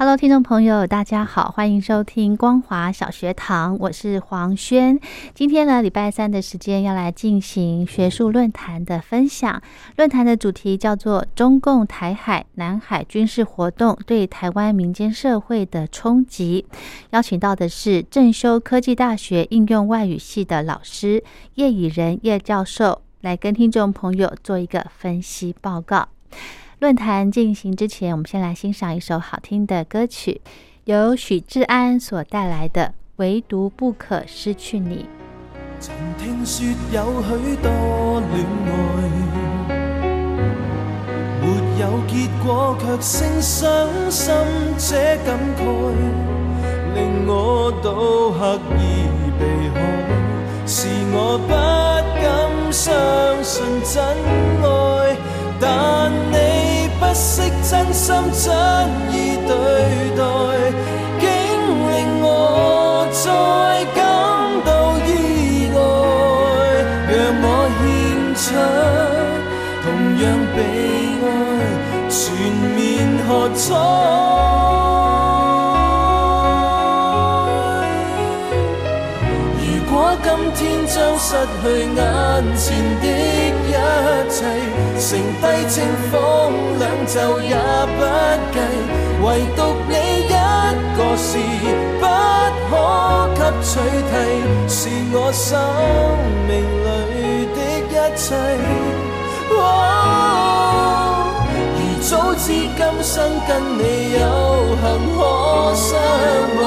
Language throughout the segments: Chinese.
Hello，听众朋友，大家好，欢迎收听光华小学堂，我是黄轩。今天呢，礼拜三的时间要来进行学术论坛的分享。论坛的主题叫做“中共台海、南海军事活动对台湾民间社会的冲击”。邀请到的是正修科技大学应用外语系的老师叶以仁叶教授，来跟听众朋友做一个分析报告。论坛进行之前，我们先来欣赏一首好听的歌曲，由许志安所带来的《唯独不可失去你》。曾听说有许多恋爱，没有结果，却声伤心这感慨，令我都刻意避开，是我不敢相信真爱，不惜真心真意对待，竟令我再感到意外。让我献出同样被爱，全面喝彩。如果今天将失去眼前的，剩低清风两袖也不计，唯独你一个是不可给取替，是我生命里的一切。如早知今生跟你有幸可相爱，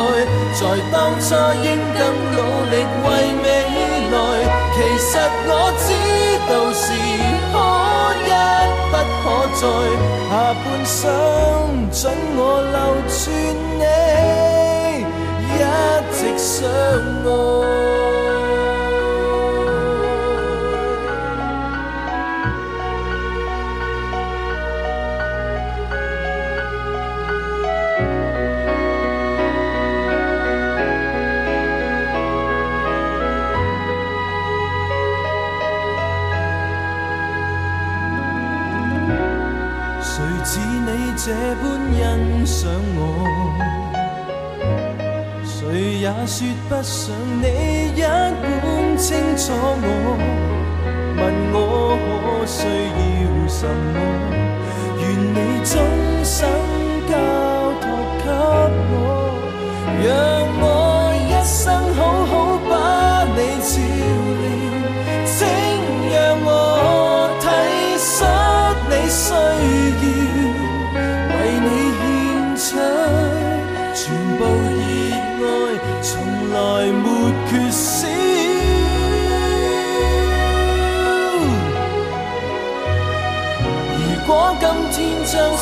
在当初应更努力为未来其实我知道是在，下半生准我留住你，一直相爱。说不上你一般清楚我。问我可需要什么，愿你终生交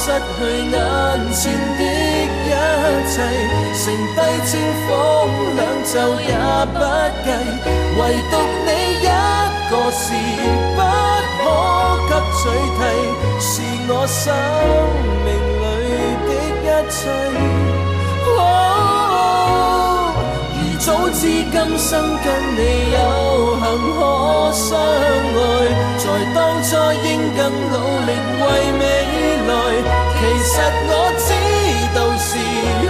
失去眼前的一切，剩低清风两袖也不计，唯独你一个是不可给取替，是我生命里的一切。如早知今生跟你有幸可相爱，在当初应更努力为其实我知道是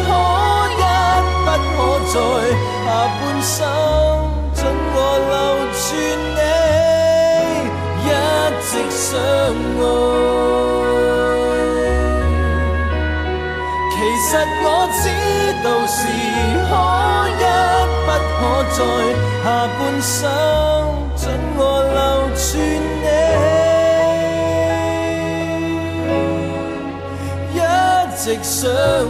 可一不可再，下半生准我留住你，一直相爱。其实我知道是可一不可再，下半生。呃，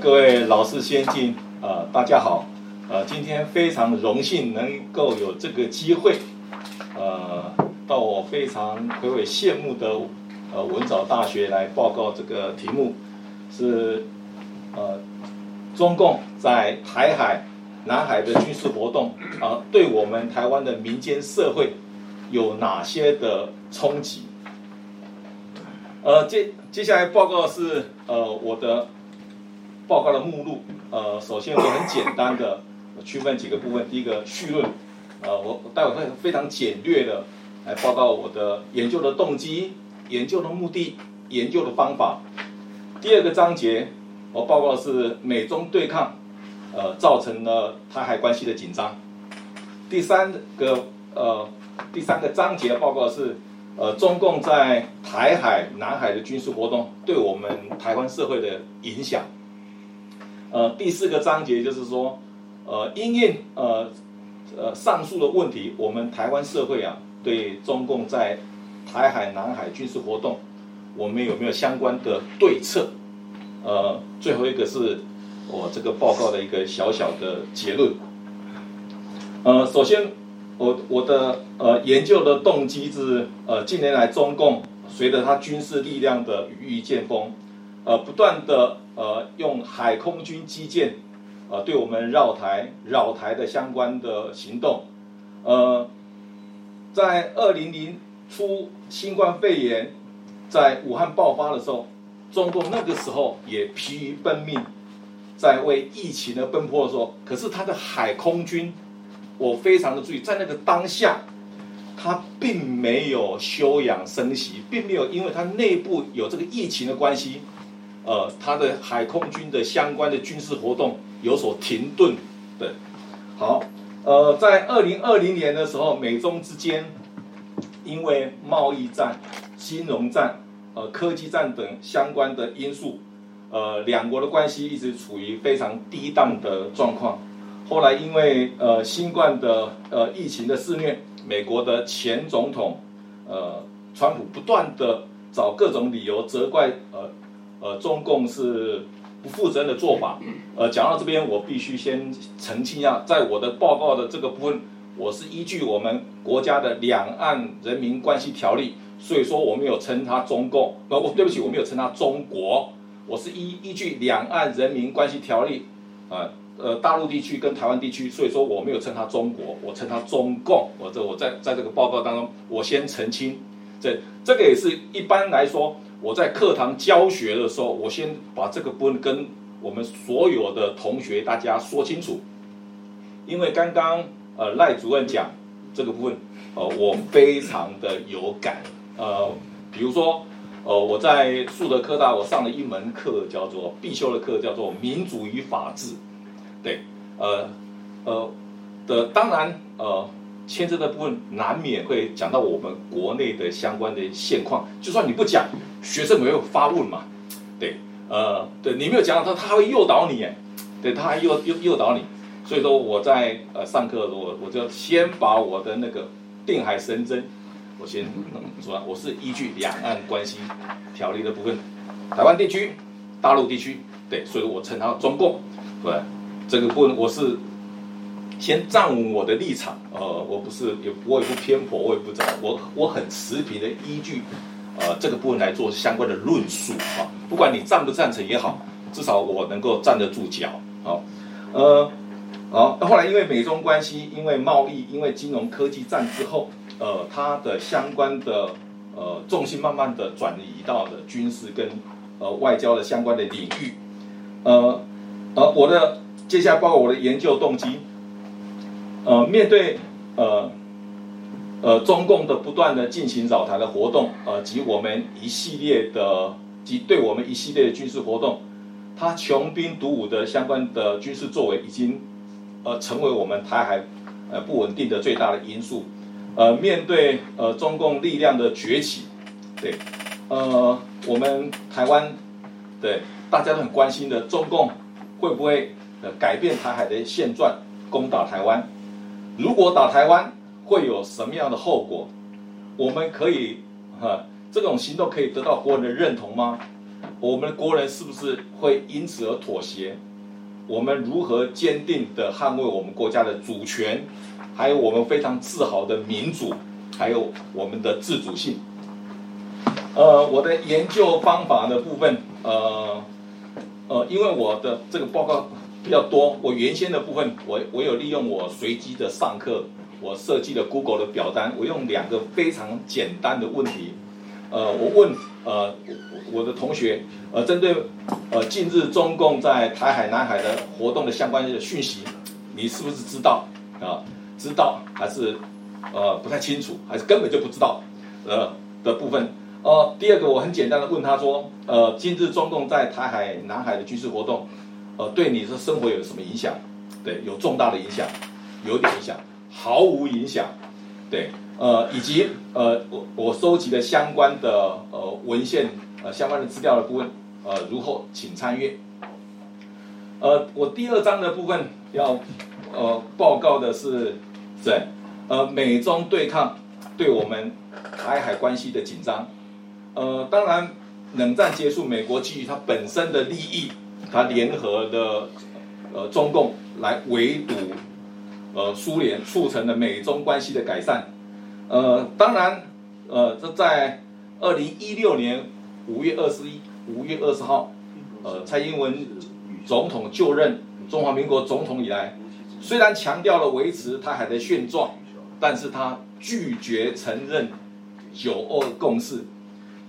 各位老师先进，呃，大家好，呃，今天非常荣幸能够有这个机会，呃，到我非常回味羡慕的呃文藻大学来报告这个题目，是中共在台海、南海的军事活动啊、对我们台湾的民间社会有哪些的冲击？呃，接接下来报告是呃我的。报告的目录，呃，首先我很简单的区分几个部分。第一个序论，呃，我待会会非常简略的来报告我的研究的动机、研究的目的、研究的方法。第二个章节，我报告的是美中对抗，呃，造成了台海关系的紧张。第三个，呃，第三个章节报告是，呃，中共在台海、南海的军事活动对我们台湾社会的影响。呃，第四个章节就是说，呃，因应呃呃上述的问题，我们台湾社会啊，对中共在台海、南海军事活动，我们有没有相关的对策？呃，最后一个是我这个报告的一个小小的结论。呃，首先，我我的呃研究的动机是，呃，近年来中共随着它军事力量的羽翼渐丰，呃，不断的。呃，用海空军基建，呃，对我们绕台、绕台的相关的行动，呃，在二零零初新冠肺炎在武汉爆发的时候，中共那个时候也疲于奔命，在为疫情而奔波的时候，可是他的海空军，我非常的注意，在那个当下，他并没有休养生息，并没有因为他内部有这个疫情的关系。呃，他的海空军的相关的军事活动有所停顿的。好，呃，在二零二零年的时候，美中之间因为贸易战、金融战、呃科技战等相关的因素，呃，两国的关系一直处于非常低档的状况。后来因为呃新冠的呃疫情的肆虐，美国的前总统呃川普不断的找各种理由责怪呃。呃，中共是不负责任的做法。呃，讲到这边，我必须先澄清一下，在我的报告的这个部分，我是依据我们国家的《两岸人民关系条例》，所以说我没有称它中共。呃，我对不起，我没有称它中国，我是依依据《两岸人民关系条例》啊，呃，大陆地区跟台湾地区，所以说我没有称它中国，我称它中共。我这我在在这个报告当中，我先澄清，这这个也是一般来说。我在课堂教学的时候，我先把这个部分跟我们所有的同学大家说清楚，因为刚刚呃赖主任讲这个部分，呃我非常的有感，呃比如说呃我在树德科大我上了一门课叫做必修的课叫做民主与法治，对，呃呃的当然呃。牵涉的部分难免会讲到我们国内的相关的现况，就算你不讲，学生没有发问嘛，对，呃，对你没有讲到他，他会诱导你，对，他还诱诱诱导你，所以说我在呃上课的时候，我就先把我的那个定海神针，我先说，我是依据两岸关系条例的部分，台湾地区、大陆地区，对，所以我称它中共，对，这个部分我是。先站稳我的立场，呃，我不是也我也不偏颇，我也不怎么，我我很持平的依据，呃，这个部分来做相关的论述啊。不管你赞不赞成也好，至少我能够站得住脚，好，呃，好。后来因为美中关系，因为贸易，因为金融科技战之后，呃，它的相关的呃重心慢慢的转移到了军事跟呃外交的相关的领域，呃，呃，我的接下来包括我的研究动机。呃，面对呃呃中共的不断的进行扰台的活动，呃及我们一系列的及对我们一系列的军事活动，它穷兵黩武的相关的军事作为，已经呃成为我们台海呃不稳定的最大的因素。呃，面对呃中共力量的崛起，对，呃，我们台湾对大家都很关心的中共会不会呃改变台海的现状，攻打台湾？如果打台湾，会有什么样的后果？我们可以哈这种行动可以得到国人的认同吗？我们的国人是不是会因此而妥协？我们如何坚定的捍卫我们国家的主权，还有我们非常自豪的民主，还有我们的自主性？呃，我的研究方法的部分，呃，呃，因为我的这个报告比较多，我原先的部分，我我有利用我随机的上课，我设计的 Google 的表单，我用两个非常简单的问题，呃，我问呃我我的同学，呃，针对呃近日中共在台海、南海的活动的相关的讯息，你是不是知道啊？知道还是呃不太清楚，还是根本就不知道？呃的部分。呃，第二个我很简单的问他说，呃，近日中共在台海、南海的军事活动，呃，对你的生活有什么影响？对，有重大的影响，有点影响，毫无影响，对，呃，以及呃，我我收集的相关的呃文献，呃，相关的资料的部分，呃，如何，请参阅。呃，我第二章的部分要呃报告的是，在呃美中对抗对我们台海关系的紧张。呃，当然，冷战结束，美国基于它本身的利益，它联合的呃中共来围堵呃苏联，促成了美中关系的改善。呃，当然，呃，这在二零一六年五月二十一五月二十号，呃，蔡英文总统就任中华民国总统以来，虽然强调了维持台海的现状，但是他拒绝承认九二共识。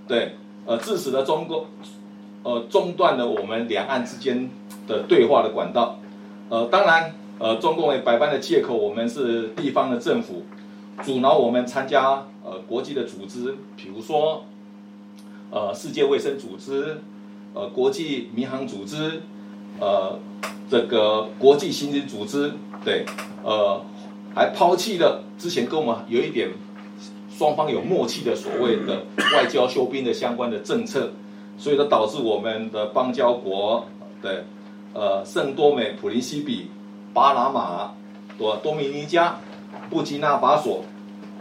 对，呃，致使了中国，呃，中断了我们两岸之间的对话的管道。呃，当然，呃，中共也百般的借口我们是地方的政府，阻挠我们参加呃国际的组织，比如说，呃，世界卫生组织，呃，国际民航组织，呃，这个国际刑警组织，对，呃，还抛弃了之前跟我们有一点。双方有默契的所谓的外交休兵的相关的政策，所以说导致我们的邦交国的呃圣多美、普林西比、巴拿马、多多米尼加、布基纳法索、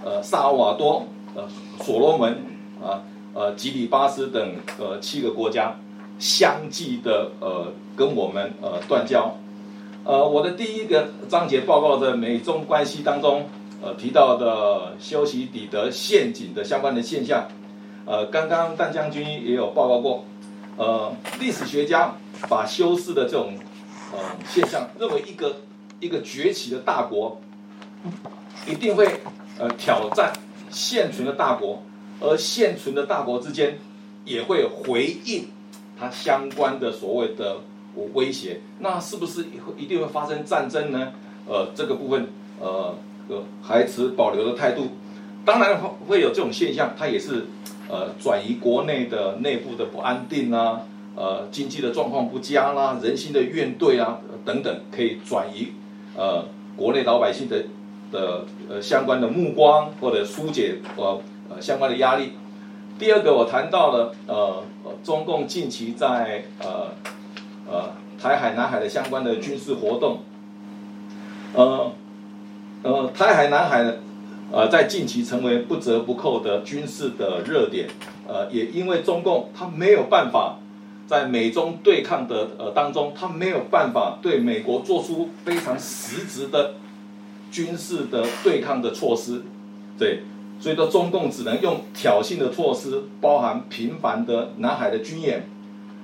呃萨尔瓦多、呃所罗门啊、呃吉里巴斯等呃七个国家相继的呃跟我们呃断交。呃，我的第一个章节报告的美中关系当中。呃，提到的修习底德陷阱的相关的现象，呃，刚刚弹将军也有报告过，呃，历史学家把修士的这种呃现象认为一个一个崛起的大国一定会呃挑战现存的大国，而现存的大国之间也会回应它相关的所谓的威胁，那是不是一定会发生战争呢？呃，这个部分呃。呃，还持保留的态度，当然会有这种现象，它也是呃转移国内的内部的不安定啊，呃经济的状况不佳啦，人心的怨怼啊等等，可以转移呃国内老百姓的的呃相关的目光或者疏解呃呃相关的压力。第二个，我谈到了呃中共近期在呃呃台海、南海的相关的军事活动，呃。呃，台海、南海呢，呃，在近期成为不折不扣的军事的热点。呃，也因为中共他没有办法在美中对抗的呃当中，他没有办法对美国做出非常实质的军事的对抗的措施，对，所以说中共只能用挑衅的措施，包含频繁的南海的军演，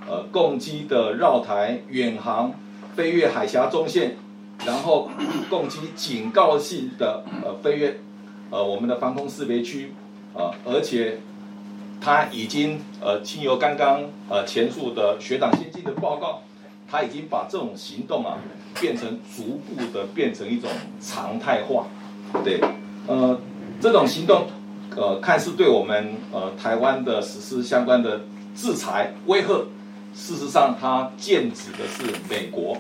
呃，攻击的绕台、远航、飞越海峡中线。然后 攻击警告性的呃飞越呃我们的防空识别区呃，而且他已经呃经由刚刚呃前述的学长先进的报告，他已经把这种行动啊变成逐步的变成一种常态化，对，呃这种行动呃看似对我们呃台湾的实施相关的制裁威吓，事实上它剑指的是美国。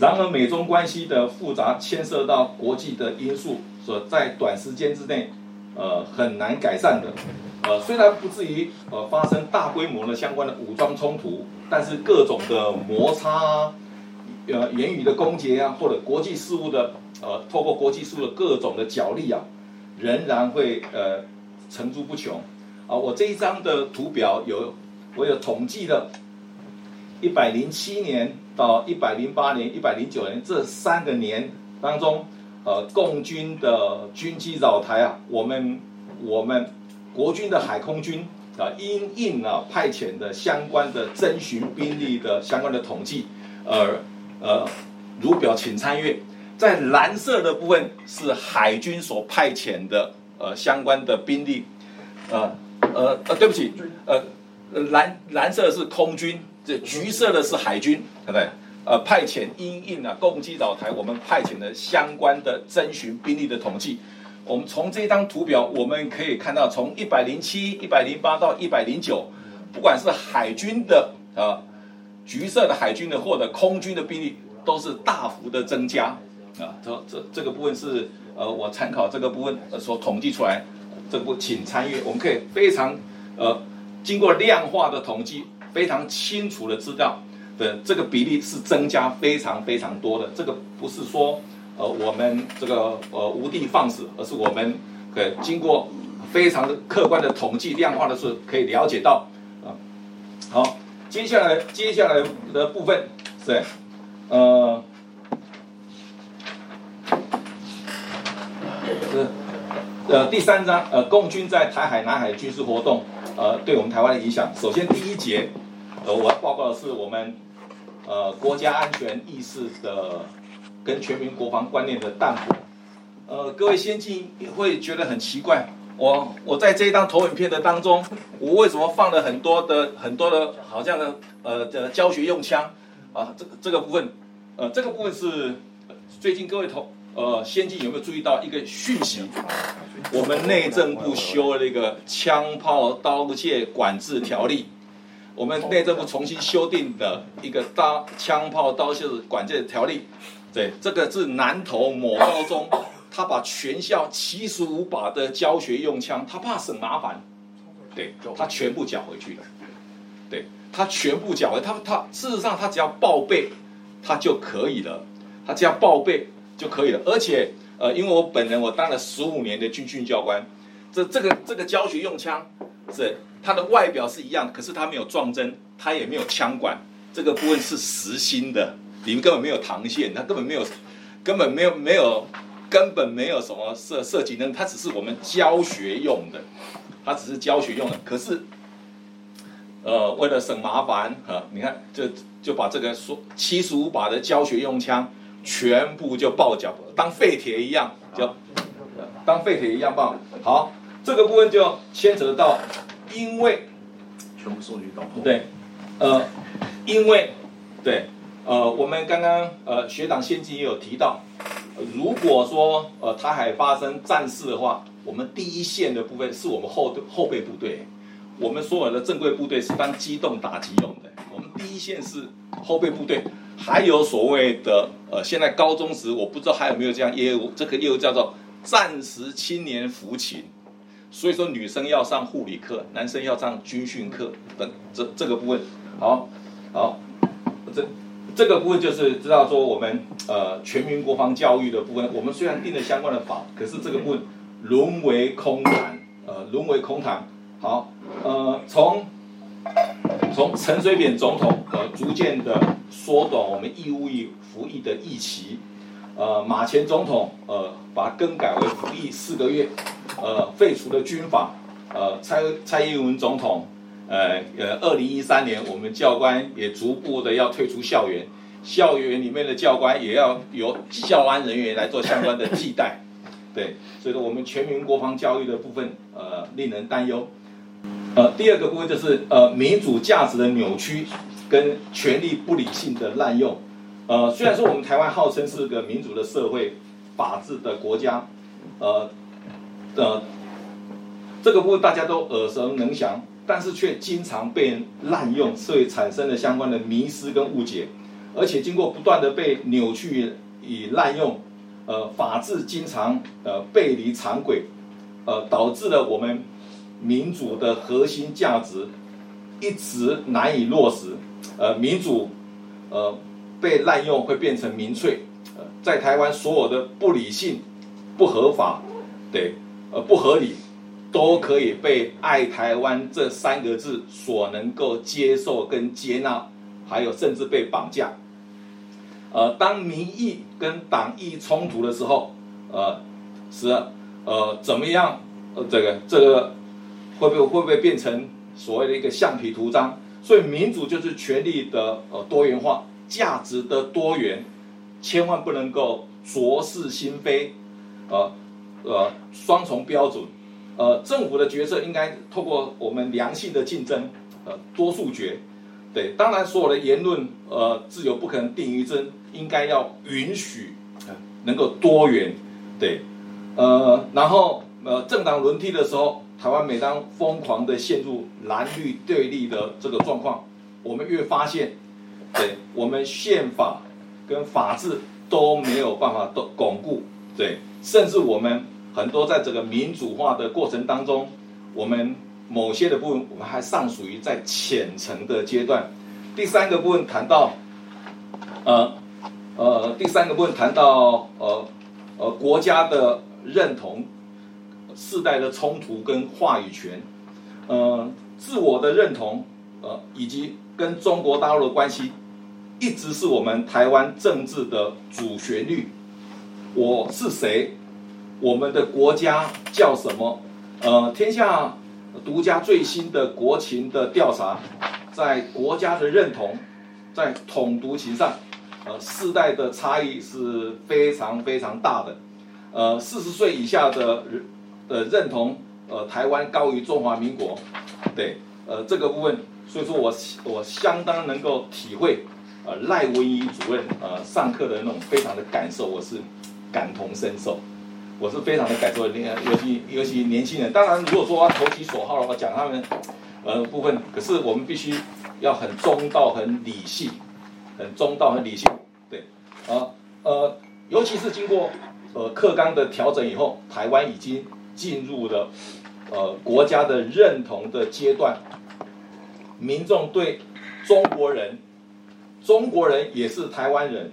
然而，美中关系的复杂牵涉到国际的因素，所在短时间之内呃很难改善的。呃，虽然不至于呃发生大规模的相关的武装冲突，但是各种的摩擦啊，呃言语的攻击啊，或者国际事务的呃透过国际事务的各种的角力啊，仍然会呃层出不穷。啊，我这一张的图表有我有统计的，一百零七年到一百零八年、一百零九年这三个年当中，呃，共军的军机扰台啊，我们我们。国军的海空军啊，因应啊派遣的相关的征询兵力的相关的统计，呃呃，如表请参阅。在蓝色的部分是海军所派遣的呃相关的兵力，呃呃呃，对不起，呃蓝蓝色是空军，这橘色的是海军，对不对？呃，派遣因应啊攻击岛台，我们派遣的相关的征询兵力的统计。我们从这张图表，我们可以看到，从一百零七、一百零八到一百零九，不管是海军的啊，橘色的海军的或者空军的兵力，都是大幅的增加啊。这这这个部分是呃，我参考这个部分所统计出来，这部请参阅。我们可以非常呃，经过量化的统计，非常清楚的知道的这个比例是增加非常非常多的。这个不是说。呃，我们这个呃无的放矢，而是我们呃经过非常的客观的统计量化的是可以了解到啊。好，接下来接下来的部分是呃是呃第三章呃共军在台海南海军事活动呃对我们台湾的影响。首先第一节呃我要报告的是我们呃国家安全意识的。跟全民国防观念的淡薄，呃，各位先进也会觉得很奇怪。我我在这一张投影片的当中，我为什么放了很多的很多的，好像的呃的教学用枪啊？这个这个部分，呃，这个部分是最近各位同呃先进有没有注意到一个讯息？我们内政部修了一个枪炮刀械管制条例，我们内政部重新修订的一个刀枪炮刀械管制条例。对，这个是南投某高中，他把全校七十五把的教学用枪，他怕省麻烦，对，他全部缴回去了。对，他全部缴回，他他事实上他只要报备，他就可以了，他只要报备就可以了。而且，呃，因为我本人我当了十五年的军训教官，这这个这个教学用枪是它的外表是一样，可是它没有撞针，它也没有枪管，这个部分是实心的。里面根本没有膛线，它根本没有，根本没有没有，根本没有什么设设计能，它只是我们教学用的，它只是教学用的。可是，呃，为了省麻烦啊，你看，就就把这个说七十五把的教学用枪全部就爆脚，当废铁一样，就当废铁一样爆。好，这个部分就牵扯到，因为全部送去到对，呃，因为对。呃，我们刚刚呃学长先进也有提到，如果说呃台海发生战事的话，我们第一线的部分是我们后后备部队，我们所有的正规部队是当机动打击用的，我们第一线是后备部队，还有所谓的呃现在高中时我不知道还有没有这样业务，这个业务叫做战时青年服勤，所以说女生要上护理课，男生要上军训课等这这个部分，好，好，这。这个部分就是知道说我们呃全民国防教育的部分，我们虽然定了相关的法，可是这个部分沦为空谈，呃沦为空谈。好，呃从从陈水扁总统呃逐渐的缩短我们义务役服役的役期，呃马前总统呃把更改为服役四个月，呃废除了军法，呃蔡蔡英文总统。呃呃，二零一三年，我们教官也逐步的要退出校园，校园里面的教官也要由校安人员来做相关的替代，对，所以说我们全民国防教育的部分，呃，令人担忧。呃，第二个部分就是呃，民主价值的扭曲跟权力不理性的滥用。呃，虽然说我们台湾号称是个民主的社会、法治的国家，呃，呃，这个部分大家都耳熟能详。但是却经常被滥用，所以产生了相关的迷失跟误解，而且经过不断的被扭曲与滥用，呃，法治经常呃背离常轨，呃导致了我们民主的核心价值一直难以落实，呃，民主呃被滥用会变成民粹，呃，在台湾所有的不理性、不合法、对呃不合理，都可以被“爱台湾”这三个字所能够接受跟接纳，还有甚至被绑架。呃，当民意跟党意冲突的时候，呃，是呃怎么样？呃，这个这个会不会会不会变成所谓的一个橡皮图章？所以民主就是权力的呃多元化，价值的多元，千万不能够浊是心非，呃呃双重标准。呃，政府的决策应该透过我们良性的竞争，呃，多数决。对，当然所有的言论，呃，自由不可能定于真，应该要允许，能够多元。对，呃，然后呃，政党轮替的时候，台湾每当疯狂的陷入蓝绿对立的这个状况，我们越发现，对我们宪法跟法治都没有办法都巩固。对，甚至我们。很多在这个民主化的过程当中，我们某些的部分，我们还尚属于在浅层的阶段。第三个部分谈到，呃呃，第三个部分谈到呃呃国家的认同、世代的冲突跟话语权，呃，自我的认同，呃，以及跟中国大陆的关系，一直是我们台湾政治的主旋律。我是谁？我们的国家叫什么？呃，天下独家最新的国情的调查，在国家的认同，在统独情上，呃，世代的差异是非常非常大的。呃，四十岁以下的人的认同，呃，台湾高于中华民国。对，呃，这个部分，所以说我我相当能够体会，呃，赖文仪主任呃上课的那种非常的感受，我是感同身受。我是非常的感受，年尤其尤其年轻人。当然，如果说投其所好的话，讲他们呃部分，可是我们必须要很中道、很理性、很中道、很理性。对，啊呃，尤其是经过呃课纲的调整以后，台湾已经进入了呃国家的认同的阶段，民众对中国人，中国人也是台湾人，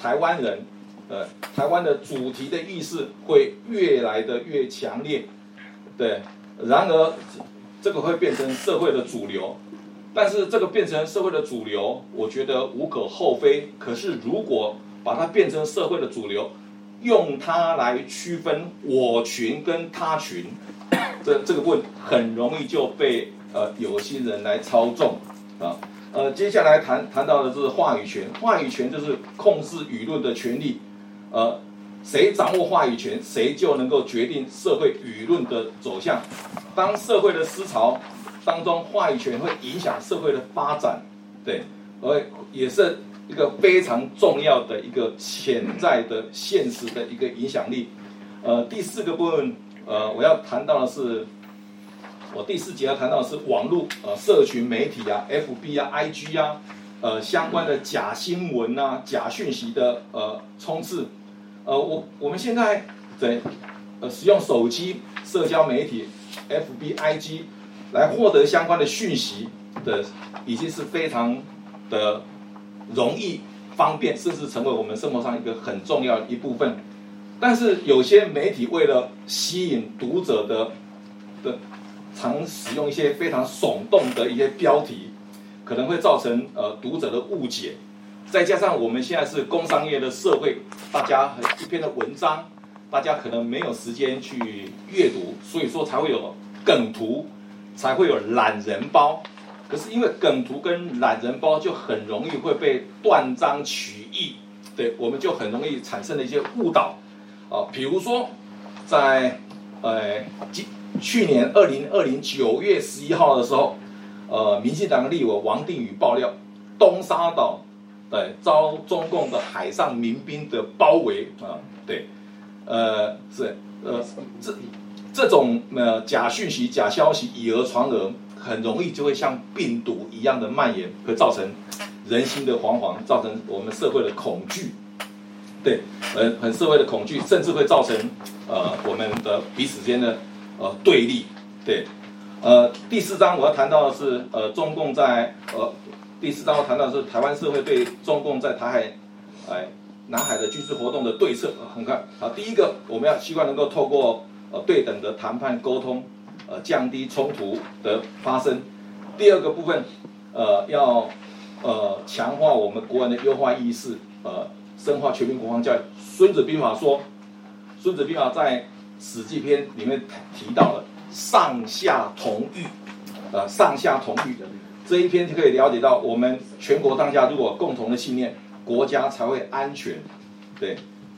台湾人。呃，台湾的主题的意识会越来的越强烈，对。然而，这个会变成社会的主流，但是这个变成社会的主流，我觉得无可厚非。可是，如果把它变成社会的主流，用它来区分我群跟他群，这这个问很容易就被呃有心人来操纵啊。呃，接下来谈谈到的是话语权，话语权就是控制舆论的权利。呃，谁掌握话语权，谁就能够决定社会舆论的走向。当社会的思潮当中，话语权会影响社会的发展，对，而也是一个非常重要的一个潜在的现实的一个影响力。呃，第四个部分，呃，我要谈到的是，我第四节要谈到的是网络呃社群媒体啊，FB 啊，IG 啊，呃相关的假新闻啊，假讯息的呃冲刺。呃，我我们现在在呃使用手机社交媒体，F B I G 来获得相关的讯息的，已经是非常的容易、方便，甚至成为我们生活上一个很重要一部分。但是有些媒体为了吸引读者的的，常使用一些非常耸动的一些标题，可能会造成呃读者的误解。再加上我们现在是工商业的社会，大家一篇的文章，大家可能没有时间去阅读，所以说才会有梗图，才会有懒人包。可是因为梗图跟懒人包就很容易会被断章取义，对，我们就很容易产生了一些误导。啊，比如说在呃去年二零二零九月十一号的时候，呃，民进党立委王定宇爆料东沙岛。对，遭中共的海上民兵的包围啊，对，呃，是，呃，这这种呃假讯息、假消息以讹传讹，很容易就会像病毒一样的蔓延，会造成人心的惶惶，造成我们社会的恐惧，对，很很社会的恐惧，甚至会造成呃我们的彼此间的呃对立。对，呃，第四章我要谈到的是呃中共在呃第四章谈到是台湾社会对中共在台海哎南海的军事活动的对策。很看好，第一个我们要希望能够透过呃对等的谈判沟通，呃降低冲突的发生。第二个部分，呃要呃强化我们国人的优化意识，呃深化全民国防教育。孙子兵法说，孙子兵法在史记篇里面提到了上下同欲，呃上下同欲的这一篇就可以了解到，我们全国当下如果共同的信念，国家才会安全。对，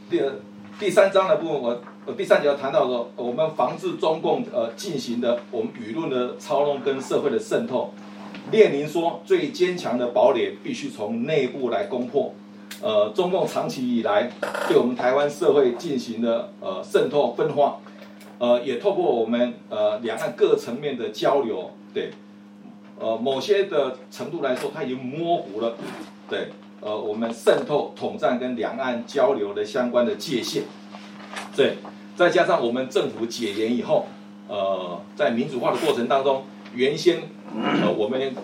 第二第三章的部分，我我第三节要谈到说，我们防治中共呃进行的我们舆论的操弄跟社会的渗透。列宁说，最坚强的堡垒必须从内部来攻破。呃，中共长期以来对我们台湾社会进行的呃渗透分化，呃，也透过我们呃两岸各层面的交流，对，呃某些的程度来说，它已经模糊了，对，呃我们渗透统战跟两岸交流的相关的界限，对，再加上我们政府解严以后，呃，在民主化的过程当中，原先呃我们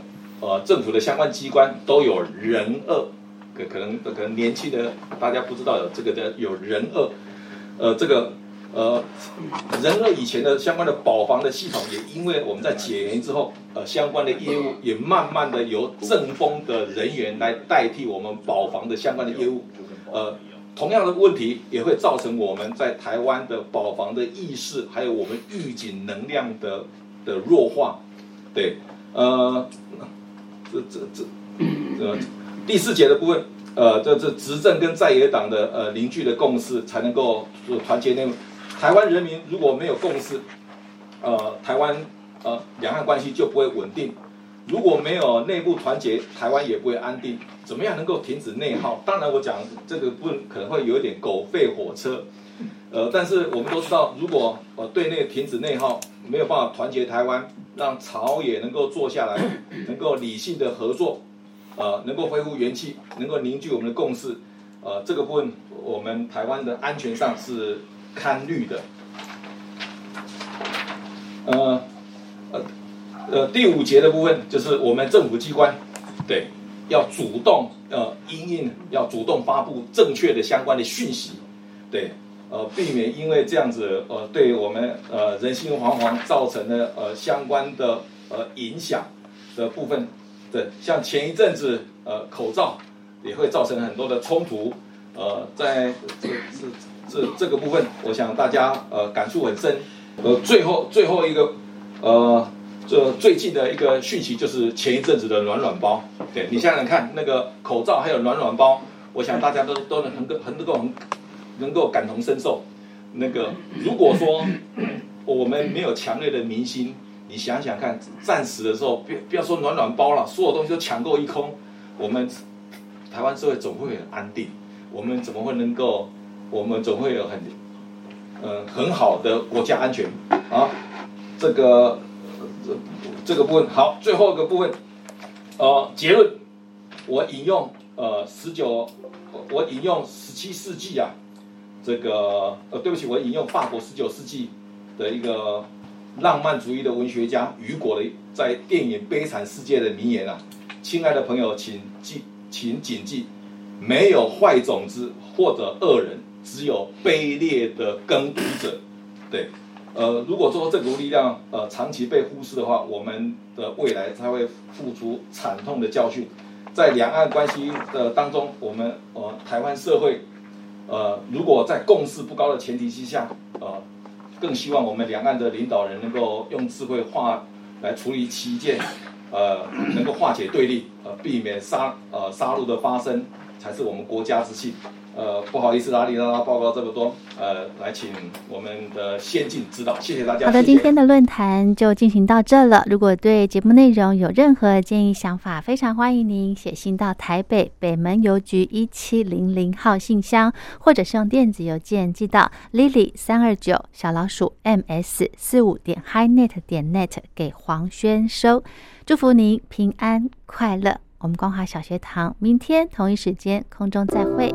呃政府的相关机关都有人恶。可可能可能年轻的大家不知道有这个的有人恶，呃，这个呃人和以前的相关的保防的系统，也因为我们在解严之后，呃，相关的业务也慢慢的由政风的人员来代替我们保房的相关的业务，呃，同样的问题也会造成我们在台湾的保房的意识，还有我们预警能量的的弱化，对，呃，这这这呃。第四节的部分，呃，这这执政跟在野党的呃凝聚的共识，才能够团结内。台湾人民如果没有共识，呃，台湾呃两岸关系就不会稳定。如果没有内部团结，台湾也不会安定。怎么样能够停止内耗？当然，我讲这个部分可能会有一点狗吠火车，呃，但是我们都知道，如果呃对内停止内耗，没有办法团结台湾，让朝野能够坐下来，能够理性的合作。呃，能够恢复元气，能够凝聚我们的共识，呃，这个部分我们台湾的安全上是堪虑的。呃，呃，呃，第五节的部分就是我们政府机关，对，要主动呃，因应要主动发布正确的相关的讯息，对，呃，避免因为这样子呃，对我们呃人心惶惶造成的呃相关的呃影响的部分。对，像前一阵子，呃，口罩也会造成很多的冲突，呃，在这这这这个部分，我想大家呃感触很深。呃，最后最后一个，呃，这最近的一个讯息就是前一阵子的暖暖包。对你想想看，那个口罩还有暖暖包，我想大家都都能很很能够很能够感同身受。那个如果说我们没有强烈的民心。你想想看，战时的时候，不不要说暖暖包了，所有东西都抢购一空，我们台湾社会总会很安定，我们怎么会能够，我们总会有很，呃很好的国家安全啊？这个这这个部分好，最后一个部分，呃结论，我引用呃十九，我引用十七世纪啊，这个呃对不起，我引用法国十九世纪的一个。浪漫主义的文学家雨果的在电影《悲惨世界》的名言啊，亲爱的朋友，请记，请谨记，没有坏种子或者恶人，只有卑劣的耕读者。对，呃，如果说这股力量呃长期被忽视的话，我们的未来才会付出惨痛的教训。在两岸关系的当中，我们呃台湾社会呃如果在共识不高的前提之下，呃。更希望我们两岸的领导人能够用智慧化来处理旗舰，呃，能够化解对立，呃，避免杀呃杀戮的发生，才是我们国家之幸。呃，不好意思，拉里拉拉报告这么多，呃，来请我们的先进指导，谢谢大家。好的，今天的论坛就进行到这了。如果对节目内容有任何建议想法，非常欢迎您写信到台北北门邮局一七零零号信箱，或者是用电子邮件寄到 lily 三二九小老鼠 ms 四五点 highnet 点 net 给黄轩收。祝福您平安快乐。我们光华小学堂明天同一时间空中再会。